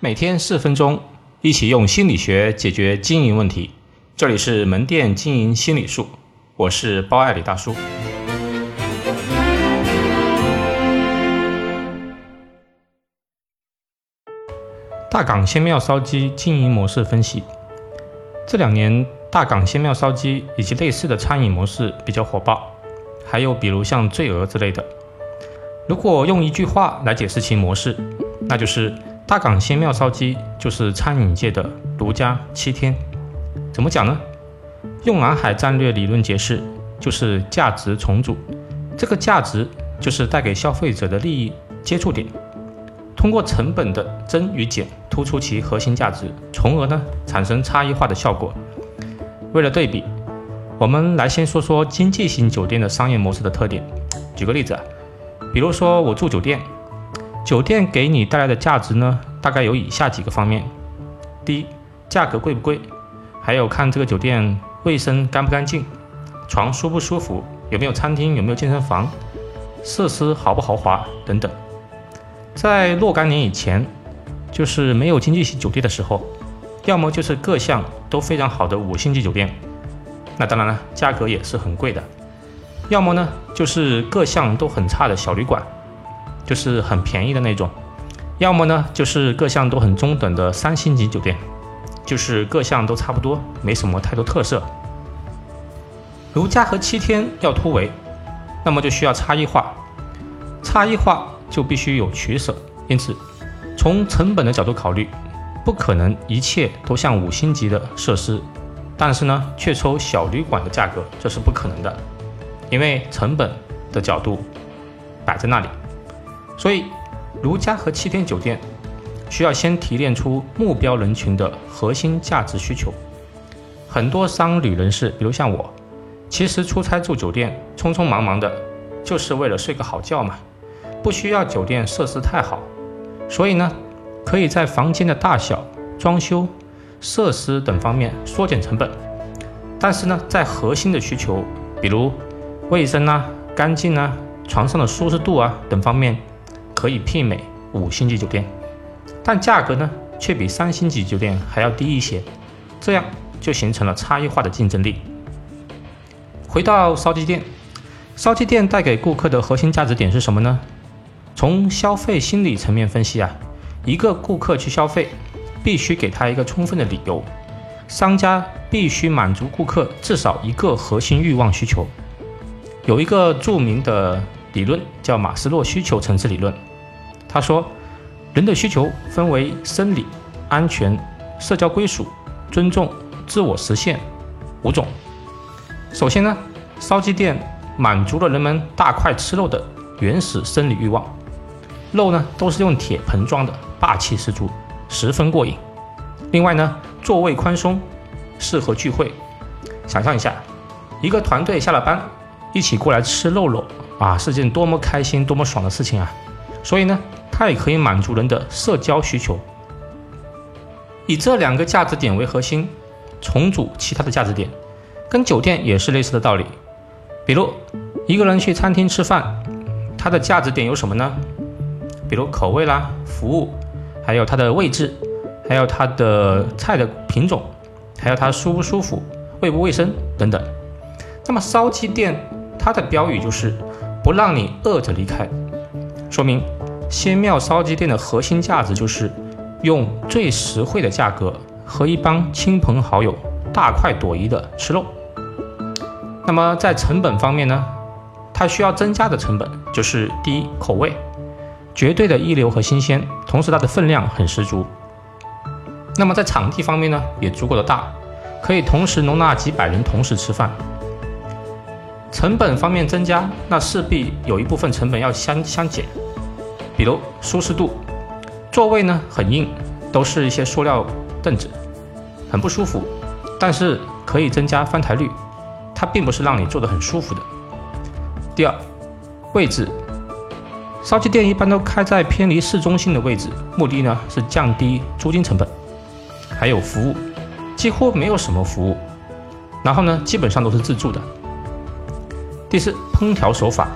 每天四分钟，一起用心理学解决经营问题。这里是门店经营心理术，我是包爱李大叔。大港鲜妙烧鸡经营模式分析：这两年，大港鲜妙烧鸡以及类似的餐饮模式比较火爆，还有比如像醉鹅之类的。如果用一句话来解释其模式，那就是。大港鲜妙烧鸡就是餐饮界的独家七天，怎么讲呢？用南海战略理论解释，就是价值重组。这个价值就是带给消费者的利益接触点，通过成本的增与减突出其核心价值，从而呢产生差异化的效果。为了对比，我们来先说说经济型酒店的商业模式的特点。举个例子啊，比如说我住酒店。酒店给你带来的价值呢，大概有以下几个方面：第一，价格贵不贵？还有看这个酒店卫生干不干净，床舒不舒服，有没有餐厅，有没有健身房，设施豪不豪华等等。在若干年以前，就是没有经济型酒店的时候，要么就是各项都非常好的五星级酒店，那当然了，价格也是很贵的；要么呢，就是各项都很差的小旅馆。就是很便宜的那种，要么呢就是各项都很中等的三星级酒店，就是各项都差不多，没什么太多特色。如家和七天要突围，那么就需要差异化，差异化就必须有取舍。因此，从成本的角度考虑，不可能一切都像五星级的设施，但是呢却抽小旅馆的价格，这是不可能的，因为成本的角度摆在那里。所以，如家和七天酒店需要先提炼出目标人群的核心价值需求。很多商旅人士，比如像我，其实出差住酒店，匆匆忙忙的，就是为了睡个好觉嘛，不需要酒店设施太好。所以呢，可以在房间的大小、装修、设施等方面缩减成本。但是呢，在核心的需求，比如卫生啊、干净啊、床上的舒适度啊等方面。可以媲美五星级酒店，但价格呢却比三星级酒店还要低一些，这样就形成了差异化的竞争力。回到烧鸡店，烧鸡店带给顾客的核心价值点是什么呢？从消费心理层面分析啊，一个顾客去消费，必须给他一个充分的理由，商家必须满足顾客至少一个核心欲望需求。有一个著名的理论叫马斯洛需求层次理论。他说，人的需求分为生理、安全、社交归属、尊重、自我实现五种。首先呢，烧鸡店满足了人们大块吃肉的原始生理欲望，肉呢都是用铁盆装的，霸气十足，十分过瘾。另外呢，座位宽松，适合聚会。想象一下，一个团队下了班，一起过来吃肉肉啊，是件多么开心、多么爽的事情啊！所以呢。它也可以满足人的社交需求，以这两个价值点为核心，重组其他的价值点，跟酒店也是类似的道理。比如一个人去餐厅吃饭，它的价值点有什么呢？比如口味啦、服务，还有它的位置，还有它的菜的品种，还有它舒不舒服、卫不卫生等等。那么烧鸡店它的标语就是不让你饿着离开，说明。鲜庙烧鸡店的核心价值就是用最实惠的价格和一帮亲朋好友大快朵颐的吃肉。那么在成本方面呢，它需要增加的成本就是第一口味，绝对的一流和新鲜，同时它的分量很十足。那么在场地方面呢，也足够的大，可以同时容纳几百人同时吃饭。成本方面增加，那势必有一部分成本要相相减。比如舒适度，座位呢很硬，都是一些塑料凳子，很不舒服。但是可以增加翻台率，它并不是让你坐得很舒服的。第二，位置，烧鸡店一般都开在偏离市中心的位置，目的呢是降低租金成本。还有服务，几乎没有什么服务，然后呢基本上都是自助的。第四，烹调手法，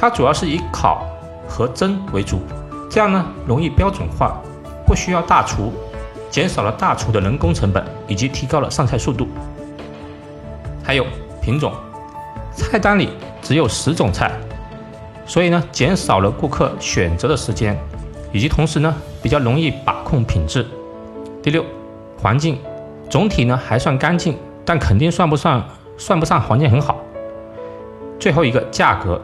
它主要是以烤。和蒸为主，这样呢容易标准化，不需要大厨，减少了大厨的人工成本，以及提高了上菜速度。还有品种，菜单里只有十种菜，所以呢，减少了顾客选择的时间，以及同时呢，比较容易把控品质。第六，环境总体呢还算干净，但肯定算不上算不上环境很好。最后一个价格，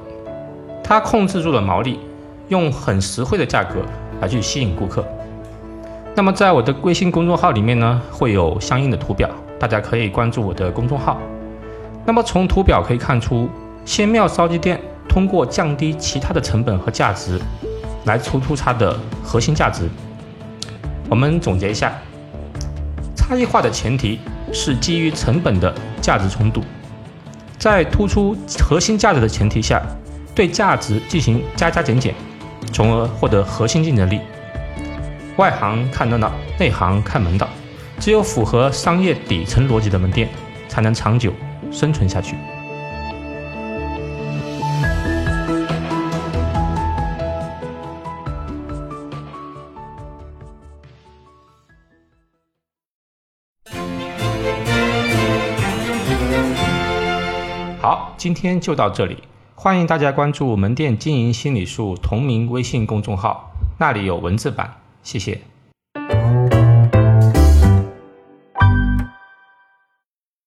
它控制住了毛利，用很实惠的价格来去吸引顾客。那么在我的微信公众号里面呢，会有相应的图表，大家可以关注我的公众号。那么从图表可以看出，仙庙烧鸡店通过降低其他的成本和价值，来突出它的核心价值。我们总结一下。差异化的前提是基于成本的价值冲突，在突出核心价值的前提下，对价值进行加加减减，从而获得核心竞争力。外行看热闹，内行看门道。只有符合商业底层逻辑的门店，才能长久生存下去。好，今天就到这里。欢迎大家关注门店经营心理术同名微信公众号，那里有文字版。谢谢。